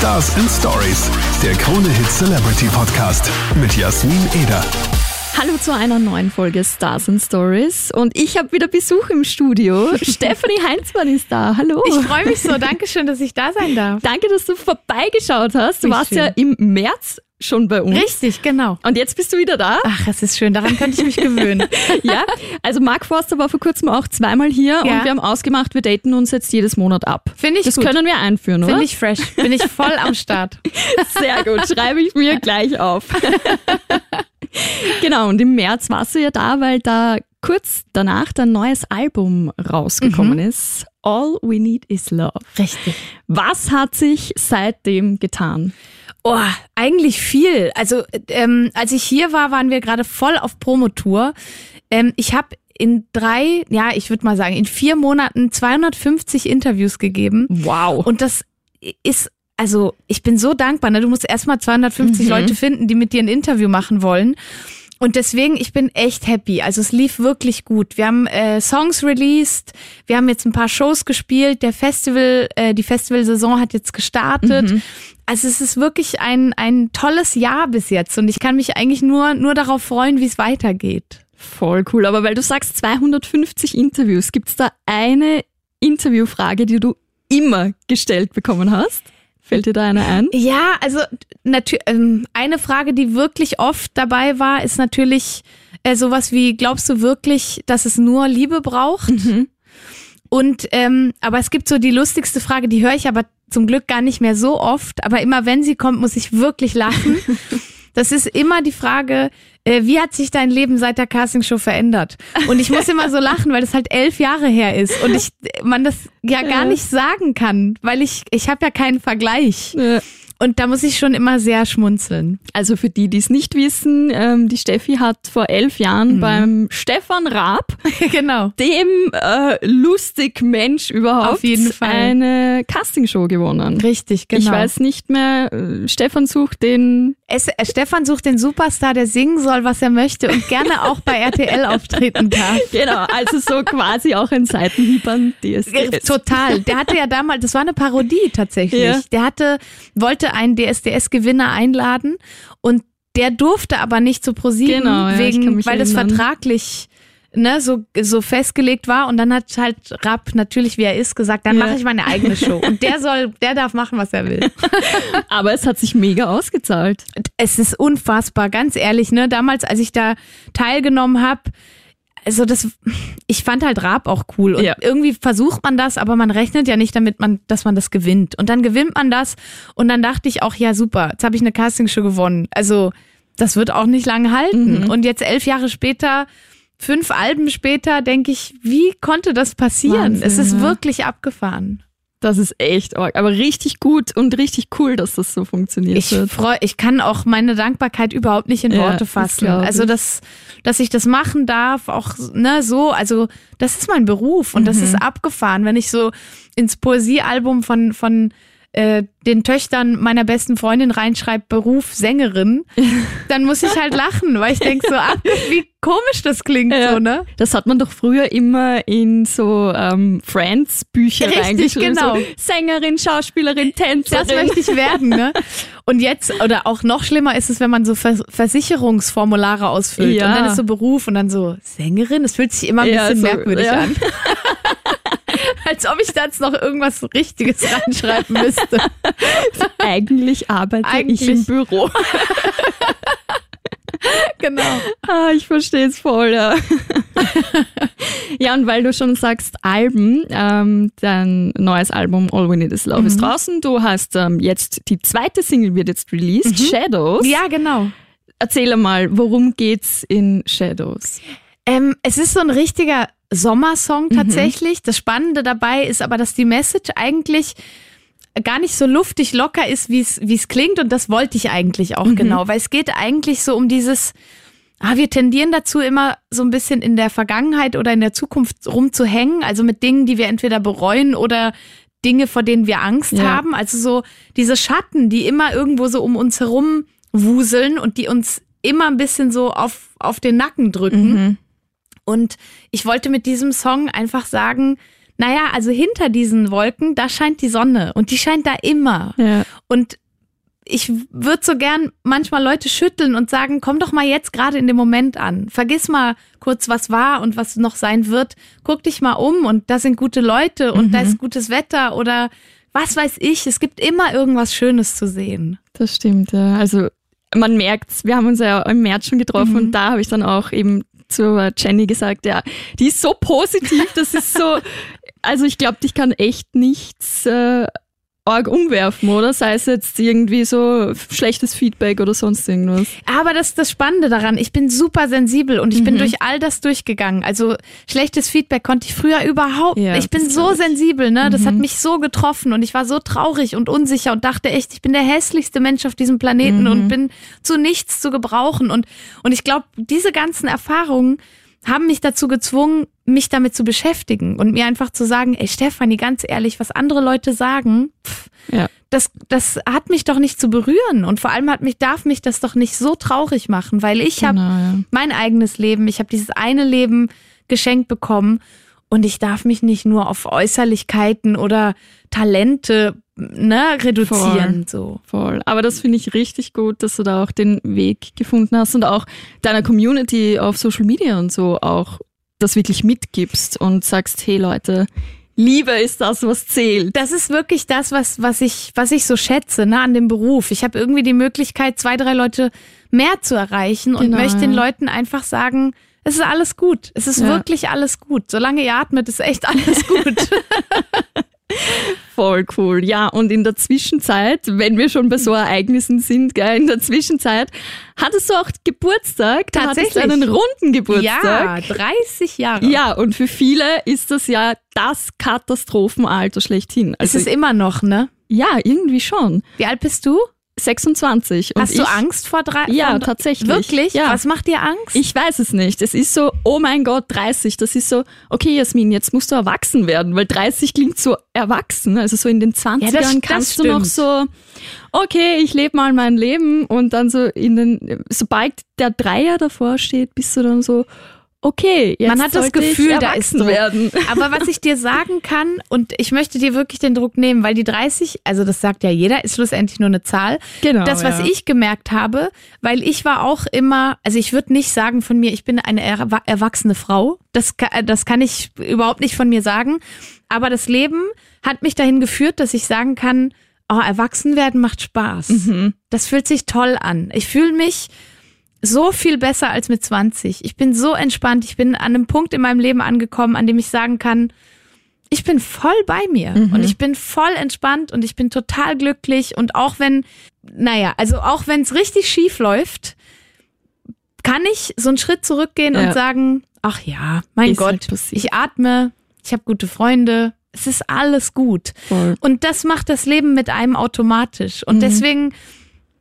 Stars and Stories, der Krone Hit Celebrity Podcast mit Jasmin Eder. Hallo zu einer neuen Folge Stars and Stories und ich habe wieder Besuch im Studio. Stephanie Heinzmann ist da. Hallo. Ich freue mich so. Dankeschön, dass ich da sein darf. Danke, dass du vorbeigeschaut hast. Du Wie warst schön. ja im März schon bei uns. Richtig, genau. Und jetzt bist du wieder da. Ach, es ist schön. Daran könnte ich mich gewöhnen. Ja, also Mark Forster war vor kurzem auch zweimal hier Ja. und wir haben ausgemacht, wir daten uns jetzt jedes Monat ab. Finde ich Das gut. können wir einführen, oder? Finde ich fresh. Bin ich voll am Start. Sehr gut, schreibe ich mir gleich auf. genau, und im März warst du ja da, weil da kurz danach dein neues Album rausgekommen ist. All We Need Is Love. Richtig. Was hat sich seitdem getan? Oh, eigentlich viel. Also, ähm, als ich hier war, waren wir gerade voll auf Promotour. Ähm, ich habe in drei, ja, ich würde mal sagen, in vier Monaten 250 Interviews gegeben. Wow. Und das ist, also ich bin so dankbar. Ne? Du musst erstmal 250 Mhm. Leute finden, die mit dir ein Interview machen wollen. Und deswegen, ich bin echt happy. Also es lief wirklich gut. Wir haben äh, Songs released, wir haben jetzt ein paar Shows gespielt, der Festival, äh, die Festivalsaison hat jetzt gestartet. Mhm. Also es ist wirklich ein, ein tolles Jahr bis jetzt und ich kann mich eigentlich nur, nur darauf freuen, wie es weitergeht. Voll cool. Aber weil du sagst 250 Interviews, gibt's da eine Interviewfrage, die du immer gestellt bekommen hast? Fällt dir da eine ein? Ja, also natürlich ähm, eine Frage, die wirklich oft dabei war, ist natürlich äh, sowas wie: Glaubst du wirklich, dass es nur Liebe braucht? Und ähm, aber es gibt so die lustigste Frage, die höre ich aber zum Glück gar nicht mehr so oft. Aber immer wenn sie kommt, muss ich wirklich lachen. Das ist immer die Frage, äh, wie hat sich dein Leben seit der Castingshow verändert? Und ich muss immer so lachen, weil das halt elf Jahre her ist und ich man das ja gar Ja. nicht sagen kann, weil ich ich habe ja keinen Vergleich. Äh, Und da muss ich schon immer sehr schmunzeln. Also für die, die es nicht wissen, ähm, die Steffi hat vor elf Jahren Mhm. beim Stefan Raab, genau. dem äh, lustig Mensch überhaupt, Auf jeden Fall. eine Castingshow gewonnen. Richtig, genau. Ich weiß nicht mehr, äh, Stefan sucht den Es, äh, Stefan sucht den Superstar, der singen soll, was er möchte und gerne auch bei RTL auftreten darf. Genau, also so quasi auch ein Seitenhieb an DSDS. Total. Der hatte ja damals, das war eine Parodie tatsächlich. Ja. Der hatte, wollte einen DSDS-Gewinner einladen und der durfte aber nicht zu ProSieben, Genau, ja, wegen, weil das erinnern. vertraglich ne, so, so festgelegt war. Und dann hat halt Rapp, natürlich wie er ist, gesagt, dann Ja. mache ich meine eigene Show. Und der soll, der darf machen, was er will. Aber es hat sich mega ausgezahlt. Es ist unfassbar, ganz ehrlich, ne? Damals, als ich da teilgenommen habe, also das, ich fand halt Raab auch cool. Und Ja. irgendwie versucht man das, aber man rechnet ja nicht damit, man, dass man das gewinnt. Und dann gewinnt man das. Und dann dachte ich auch, ja super, jetzt habe ich eine Castingshow gewonnen. Also das wird auch nicht lange halten. Mhm. Und jetzt elf Jahre später, fünf Alben später, denke ich, wie konnte das passieren? Wahnsinn, es ist ja. wirklich abgefahren. Das ist echt arg. Aber richtig gut und richtig cool, dass das so funktioniert Ich freue, ich kann auch meine Dankbarkeit überhaupt nicht in Ja, Worte das fassen. ich. Also dass, dass ich das machen darf, auch ne so, also das ist mein Beruf und das Mhm. ist abgefahren, wenn ich so ins Poesiealbum von von äh, den Töchtern meiner besten Freundin reinschreibe Beruf Sängerin, dann muss ich halt lachen, weil ich denke so, ach, wie komisch das klingt Ja. so, ne? Das hat man doch früher immer in so ähm, Friends-Bücher Richtig, reingeschrieben. genau. So Sängerin, Schauspielerin, Tänzerin. Das möchte ich werden, ne? Und jetzt, oder auch noch schlimmer ist es, wenn man so Vers Versicherungsformulare ausfüllt. Ja. Und dann ist so Beruf und dann so Sängerin. Das fühlt sich immer ein Ja, bisschen so, merkwürdig an. Als ob ich da jetzt noch irgendwas Richtiges reinschreiben müsste. Eigentlich arbeite Eigentlich. ich im Büro. Genau. Ah, ich verstehe es voll, ja. ja, und weil du schon sagst, Alben, ähm, dein neues Album All We Need Is Love Mhm. ist draußen. Du hast ähm, jetzt, die zweite Single wird jetzt released, Shadows. Mhm. Ja, genau. Erzähl mal, worum geht's in Shadows? Ähm, es ist so ein richtiger Sommersong tatsächlich. Das Spannende dabei ist aber, dass die Message eigentlich gar nicht so luftig locker ist, wie es klingt. Und das wollte ich eigentlich auch genau, weil es geht eigentlich so um dieses, ah, wir tendieren dazu immer so ein bisschen in der Vergangenheit oder in der Zukunft rumzuhängen, also mit Dingen, die wir entweder bereuen oder Dinge, vor denen wir Angst Ja. haben. Also so diese Schatten, die immer irgendwo so um uns herum wuseln und die uns immer ein bisschen so auf, auf den Nacken drücken. Und ich wollte mit diesem Song einfach sagen, naja, also hinter diesen Wolken, da scheint die Sonne und die scheint da immer. Ja. Und ich würde so gern manchmal Leute schütteln und sagen, komm doch mal jetzt gerade in dem Moment an. Vergiss mal kurz, was war und was noch sein wird. Guck dich mal um und da sind gute Leute und da ist gutes Wetter oder was weiß ich. Es gibt immer irgendwas Schönes zu sehen. Das stimmt, ja. Also man merkt's, wir haben uns ja im März schon getroffen und da habe ich dann auch eben zu Jenny gesagt, ja, die ist so positiv, das ist so, also ich glaube, ich kann echt nichts äh, arg umwerfen, oder? Sei es jetzt irgendwie so schlechtes Feedback oder sonst irgendwas. Aber das ist das Spannende daran. Ich bin super sensibel und ich bin durch all das durchgegangen. Also schlechtes Feedback konnte ich früher überhaupt. Ja, ich bin so ich. sensibel, ne? Das hat mich so getroffen und ich war so traurig und unsicher und dachte echt, ich bin der hässlichste Mensch auf diesem Planeten und bin zu nichts zu gebrauchen. Und, und ich glaube, diese ganzen Erfahrungen haben mich dazu gezwungen, mich damit zu beschäftigen und mir einfach zu sagen, ey Stefanie, ganz ehrlich, was andere Leute sagen, pff, Ja. das, das hat mich doch nicht zu berühren und vor allem hat mich, darf mich das doch nicht so traurig machen, weil ich habe Genau, ja. mein eigenes Leben, ich habe dieses eine Leben geschenkt bekommen und ich darf mich nicht nur auf Äußerlichkeiten oder Talente ne, reduzieren. So. Voll. Aber das finde ich richtig gut, dass du da auch den Weg gefunden hast und auch deiner Community auf Social Media und so auch das wirklich mitgibst und sagst, hey Leute, Liebe ist das, was zählt. Das ist wirklich das, was, was, ich, was ich so schätze ne, an dem Beruf. Ich habe irgendwie die Möglichkeit, zwei, drei Leute mehr zu erreichen und Genau, möchte den. Leuten einfach sagen, es ist alles gut. Es ist Ja. wirklich alles gut. Solange ihr atmet, ist echt alles gut. Voll cool. Ja, und in der Zwischenzeit, wenn wir schon bei so Ereignissen sind, gell, in der Zwischenzeit, hattest du auch Geburtstag. Da hattest du Tatsächlich. einen runden ja, Geburtstag. 30 Jahre. Ja, und für viele ist das ja das Katastrophenalter schlechthin. Es Also, ist immer noch, ne? ja, irgendwie schon. Wie alt bist du? 26. Und Hast du ich, Angst vor drei? Ja, vor- tatsächlich. Wirklich? Ja. Was macht dir Angst? Ich weiß es nicht. Es ist so, oh mein Gott, 30. Das ist so, okay, Jasmin, jetzt musst du erwachsen werden, weil 30 klingt so erwachsen. Also so in den 20ern Ja, das- das kannst du noch so, okay, ich lebe mal mein Leben und dann so in den, sobald der Dreier davor steht, bist du dann so, okay, jetzt Man hat das Gefühl, da ist Druck. werden. Aber was ich dir sagen kann, und ich möchte dir wirklich den Druck nehmen, weil die 30, also das sagt ja jeder, ist schlussendlich nur eine Zahl. Genau, Das, was ja. ich gemerkt habe, weil ich war auch immer, also ich würde nicht sagen von mir, ich bin eine erwa- erwachsene Frau. Das, das kann ich überhaupt nicht von mir sagen. Aber das Leben hat mich dahin geführt, dass ich sagen kann, oh, erwachsen werden macht Spaß. Mhm. Das fühlt sich toll an. Ich fühle mich so viel besser als mit 20. Ich bin so entspannt. Ich bin an einem Punkt in meinem Leben angekommen, an dem ich sagen kann, ich bin voll bei mir und ich bin voll entspannt und ich bin total glücklich und auch wenn, naja, also auch wenn es richtig schief läuft, kann ich so einen Schritt zurückgehen Ja. und sagen, ach ja, mein Ist Gott, halt ich atme, ich habe gute Freunde, es ist alles gut. Voll. Und das macht das Leben mit einem automatisch. Und deswegen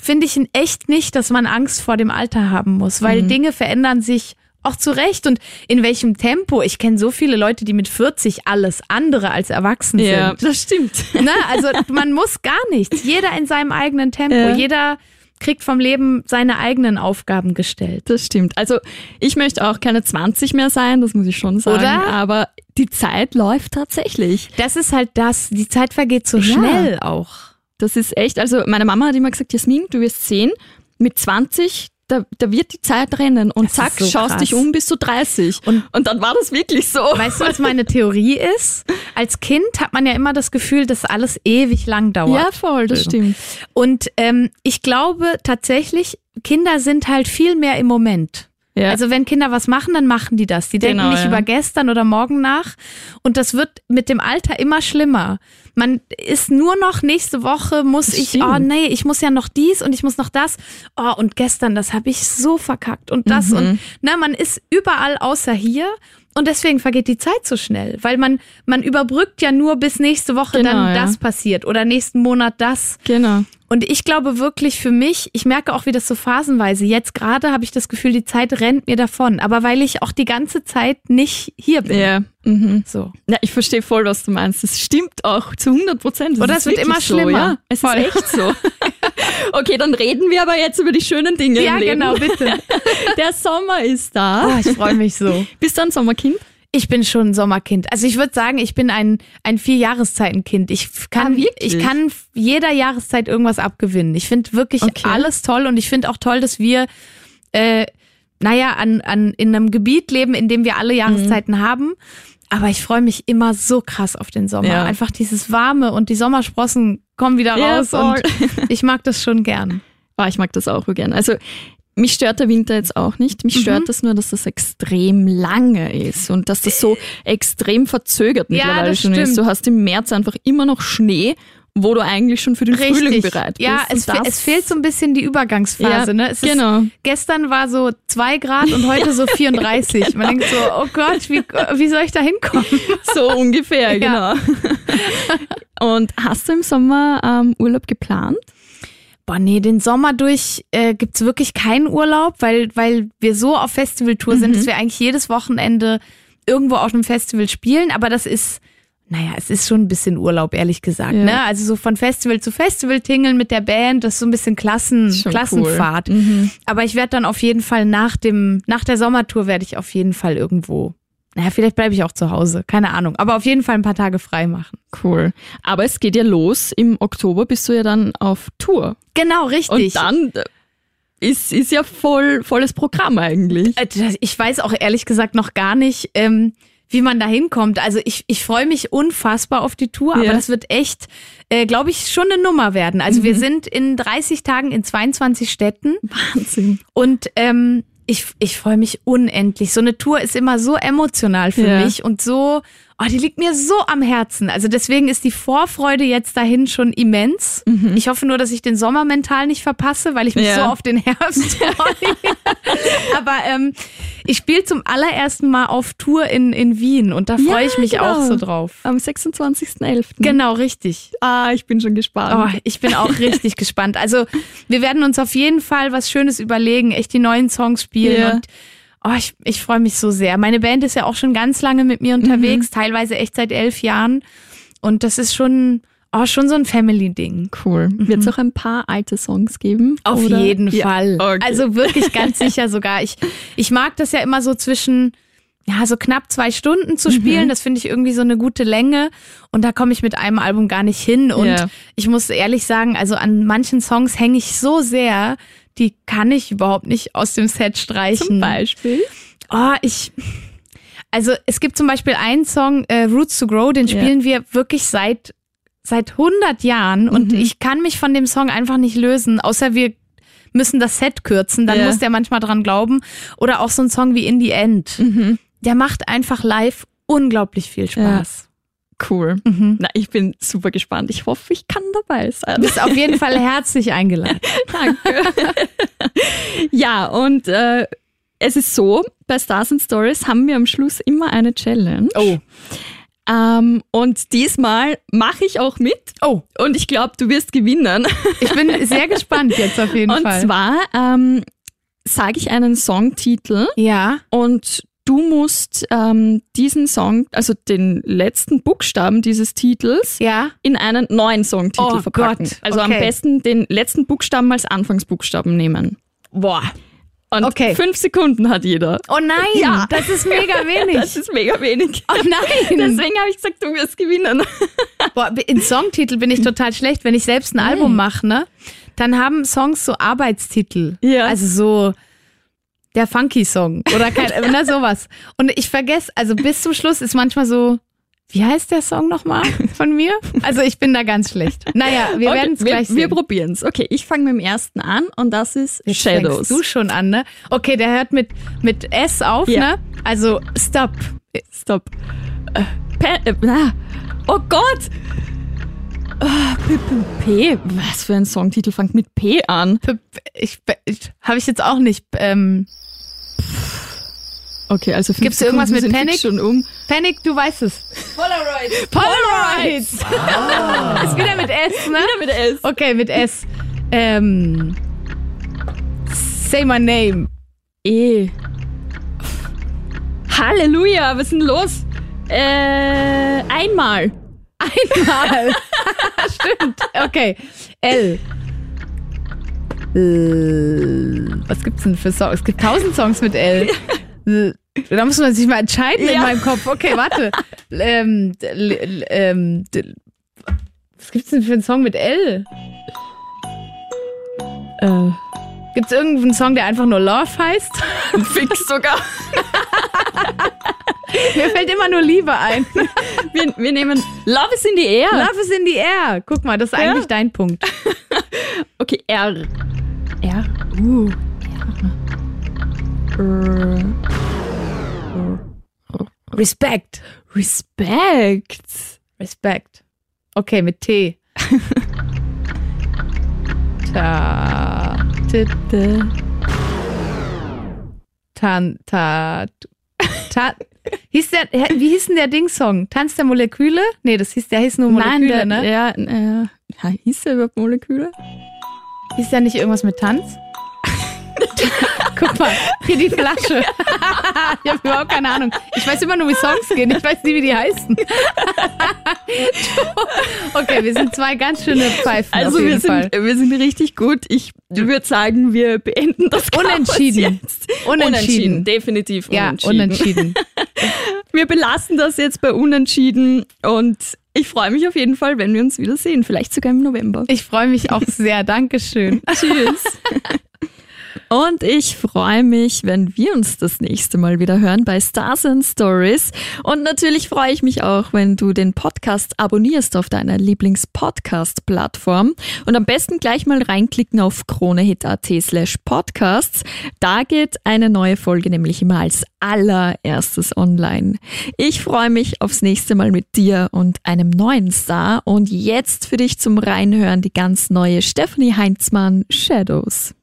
finde ich in echt nicht, dass man Angst vor dem Alter haben muss, weil Dinge verändern sich auch zu Recht und in welchem Tempo. Ich kenne so viele Leute, die mit 40 alles andere als erwachsen Ja, sind. das stimmt. Ne? Also man muss gar nichts. Jeder in seinem eigenen Tempo. Ja. Jeder kriegt vom Leben seine eigenen Aufgaben gestellt. Das stimmt. Also ich möchte auch keine 20 mehr sein, das muss ich schon sagen. Oder? Aber die Zeit läuft tatsächlich. Das ist halt das. Die Zeit vergeht so Ja. schnell auch. Das ist echt, also meine Mama hat immer gesagt, Jasmin, du wirst sehen, mit 20, da, da wird die Zeit rennen und Das zack, so schaust krass. dich um bis zu 30. Und- Und, dann war das wirklich so. Weißt du, was meine Theorie ist? Als Kind hat man ja immer das Gefühl, dass alles ewig lang dauert. ja, voll, das stimmt. Und ähm, ich glaube tatsächlich, Kinder sind halt viel mehr im Moment. Ja. Also wenn Kinder was machen, dann machen die das. Die denken Genau, nicht ja. über gestern oder morgen nach. Und das wird mit dem Alter immer schlimmer. Man ist nur noch nächste Woche muss ich, stimmt. oh nee, ich muss ja noch dies und ich muss noch das. Oh, und gestern, das habe ich so verkackt und das. Mhm. Und na, man ist überall außer hier. Und deswegen vergeht die Zeit so schnell, weil man, man überbrückt ja nur bis nächste Woche Genau, dann ja. das passiert oder nächsten Monat das. Genau. Und ich glaube wirklich für mich, ich merke auch, wie das so phasenweise, jetzt gerade habe ich das Gefühl, die Zeit rennt mir davon, aber weil ich auch die ganze Zeit nicht hier bin. Ja. Mhm. So. Ja, ich verstehe voll, was du meinst. Das stimmt auch zu 100 Prozent. Oder es wird immer schlimmer. Ja? Es Voll. ist echt so. okay, dann reden wir aber jetzt über die schönen Dinge Ja, im Leben. genau, bitte. Der Sommer ist da. Oh, ich freue mich so. Bist du ein Sommerkind? Ich bin schon ein Sommerkind. Also ich würde sagen, ich bin ein, ein Vier-Jahreszeiten-Kind. Ich kann, Ah, ich kann jeder Jahreszeit irgendwas abgewinnen. Ich finde wirklich Okay. alles toll und ich finde auch toll, dass wir, äh, naja, an, an, in einem Gebiet leben, in dem wir alle Jahreszeiten Mhm. haben. Aber ich freue mich immer so krass auf den Sommer. Ja. Einfach dieses Warme und die Sommersprossen kommen wieder Ja, raus voll. und ich mag das schon gern. Ah, ich mag das auch gern. Also mich stört der Winter jetzt auch nicht. Mich Mhm. stört das nur, dass das extrem lange ist und dass das so extrem verzögert Ja, mittlerweile das schon ist. stimmt. Du hast im März einfach immer noch Schnee, wo du eigentlich schon für den Frühling bereit bist. Ja, es, fe- es fehlt so ein bisschen die Übergangsphase. Ja, ne? es genau. Ist, gestern war so zwei Grad und heute so 34. Man denkt so, oh Gott, wie, wie soll ich da hinkommen? So ungefähr, Ja. genau. Und hast du im Sommer ähm, Urlaub geplant? Boah, nee, den Sommer durch äh, gibt's wirklich keinen Urlaub, weil, weil wir so auf Festivaltour sind, Mhm. dass wir eigentlich jedes Wochenende irgendwo auf einem Festival spielen. Aber das ist, naja, es ist schon ein bisschen Urlaub, ehrlich gesagt. Ja. Ne? Also so von Festival zu Festival tingeln mit der Band, das ist so ein bisschen Klassen, Klassenfahrt. Cool. Mhm. Aber ich werde dann auf jeden Fall nach dem, nach der Sommertour werde ich auf jeden Fall irgendwo. Naja, vielleicht bleibe ich auch zu Hause, keine Ahnung. Aber auf jeden Fall ein paar Tage frei machen. Cool. Aber es geht ja los. Im Oktober bist du ja dann auf Tour. Genau, richtig. Und dann äh, ist, ist ja voll, volles Programm eigentlich. Äh, Ich weiß auch ehrlich gesagt noch gar nicht, ähm, wie man da hinkommt. Also ich, ich freue mich unfassbar auf die Tour, aber Ja. das wird echt, äh, glaube ich, schon eine Nummer werden. Also wir sind in 30 Tagen in 22 Städten Wahnsinn. und ähm, ich, ich freue mich unendlich. So eine Tour ist immer so emotional für Ja. mich und so, oh, die liegt mir so am Herzen. Also deswegen ist die Vorfreude jetzt dahin schon immens. Ich hoffe nur, dass ich den Sommer mental nicht verpasse, weil ich mich Ja. so auf den Herbst freue. Aber ähm, ich spiele zum allerersten Mal auf Tour in, in Wien und da freue Ja, ich mich genau. auch so drauf. Am 26.11. Genau, richtig. Ah, ich bin schon Oh, gespannt. ich bin auch richtig gespannt. Also wir werden uns auf jeden Fall was Schönes überlegen, echt die neuen Songs spielen Ja. und oh, ich, ich freue mich so sehr. Meine Band ist ja auch schon ganz lange mit mir unterwegs, Mhm. teilweise echt seit elf Jahren und das ist schon, oh, schon so ein Family-Ding. Cool. Wird es auch ein paar alte Songs geben? Mhm. Auf Oder? jeden Ja, Fall. okay. Also wirklich ganz sicher sogar. Ich, ich mag das ja immer so zwischen, ja, so knapp zwei Stunden zu spielen. Mhm. Das finde ich irgendwie so eine gute Länge. Und da komme ich mit einem Album gar nicht hin. Und Ja. ich muss ehrlich sagen, also an manchen Songs hänge ich so sehr, die kann ich überhaupt nicht aus dem Set streichen. Zum Beispiel. Oh, ich. Also es gibt zum Beispiel einen Song, äh, Roots to Grow, den Ja. spielen wir wirklich seit seit 100 Jahren und Mhm. ich kann mich von dem Song einfach nicht lösen, außer wir müssen das Set kürzen, dann Ja. muss der manchmal dran glauben. Oder auch so ein Song wie In the End. Mhm. Der macht einfach live unglaublich viel Spaß. Cool. Mhm. Na, ich bin super gespannt. Ich hoffe, ich kann dabei sein. Du bist auf jeden Fall herzlich eingeladen. Danke. ja, und äh, es ist so, bei Stars and Stories haben wir am Schluss immer eine Challenge. Oh. Ähm, und diesmal mache ich auch mit. Oh, Und ich glaube, du wirst gewinnen. ich bin sehr gespannt jetzt auf jeden und Fall. zwar ähm, sage ich einen Songtitel ja. und du musst ähm, diesen Song, also den letzten Buchstaben dieses Titels, Ja. in einen neuen Songtitel Oh verpacken. Gott, Also am okay. besten den letzten Buchstaben als Anfangsbuchstaben nehmen. Boah. Und Okay. fünf Sekunden hat jeder. Oh nein, Ja. das ist mega wenig. Das ist mega wenig. oh nein. Deswegen habe ich gesagt, du wirst gewinnen. Boah, in Songtitel bin ich total schlecht. Wenn ich selbst ein Album mache, ne, dann haben Songs so Arbeitstitel. Ja. Also so der Funky Song oder kein, na, sowas. Und ich vergesse, also bis zum Schluss ist manchmal so, wie heißt der Song nochmal von mir? Also ich bin da ganz schlecht. Naja, wir Okay, werden es gleich sehen. Wir probieren es. Okay, ich fange mit dem ersten an und das ist Jetzt Shadows. du schon an, ne? Okay, der hört mit, mit S auf, Ja. ne? Also Stop. Stopp. Äh, P, äh, na. Oh Gott! P, P, P. Was für ein Songtitel fängt mit P an? P- Ich, ich, Habe ich jetzt auch nicht. Ähm, Okay, also fünf Gibt's irgendwas mit Panic? schon um. Panic, du weißt es. Polaroids. Polaroids. ist wieder mit S, ne? Wieder mit S. Okay, mit S. Ähm, say my name. E. Halleluja, was ist denn los? Äh, einmal. Einmal. Stimmt. Okay. L. L. Was gibt's denn für Songs? Es gibt tausend Songs mit L. L. Da muss man sich mal entscheiden in Ja. meinem Kopf. Okay, warte. ähm, ähm, was gibt's denn für einen Song mit L? Äh, Gibt's irgendeinen Song, der einfach nur Love heißt? fix sogar. Mir fällt immer nur Liebe ein. Wir, wir nehmen Love is in the air. Love is in the air. Guck mal, das ist Ja. eigentlich dein Punkt. Okay, R. Ja. Uh. R. Respect. Respect. Respect. Okay, mit T. Ta. T. The- Tan. Ta. Ta. Hieß der, wie hieß denn der Ding-Song? Tanz der Moleküle? Nee, das hieß, der hieß nur Moleküle, Nein, der, ne? ja, äh, ja, hieß der überhaupt Moleküle? Hieß der nicht irgendwas mit Tanz? Guck mal, hier die Flasche. ich habe überhaupt keine Ahnung. Ich weiß immer nur, wie Songs gehen. Ich weiß nie, wie die heißen. okay, wir sind zwei ganz schöne Pfeifen Also wir sind, Fall. wir sind richtig gut. Ich würde sagen, wir beenden das Chaos Unentschieden. Jetzt. Unentschieden. definitiv Ja, unentschieden. unentschieden. Wir belassen das jetzt bei Unentschieden und ich freue mich auf jeden Fall, wenn wir uns wiedersehen. Vielleicht sogar im November. Ich freue mich auch sehr. Dankeschön. Tschüss. Und ich freue mich, wenn wir uns das nächste Mal wieder hören bei Stars and Stories. Und natürlich freue ich mich auch, wenn du den Podcast abonnierst auf deiner Lieblings-Podcast-Plattform. Und am besten gleich mal reinklicken auf kronehit.at slash podcasts. Da geht eine neue Folge nämlich immer als allererstes online. Ich freue mich aufs nächste Mal mit dir und einem neuen Star. Und jetzt für dich zum Reinhören die ganz neue Stephanie Heinzmann Shadows.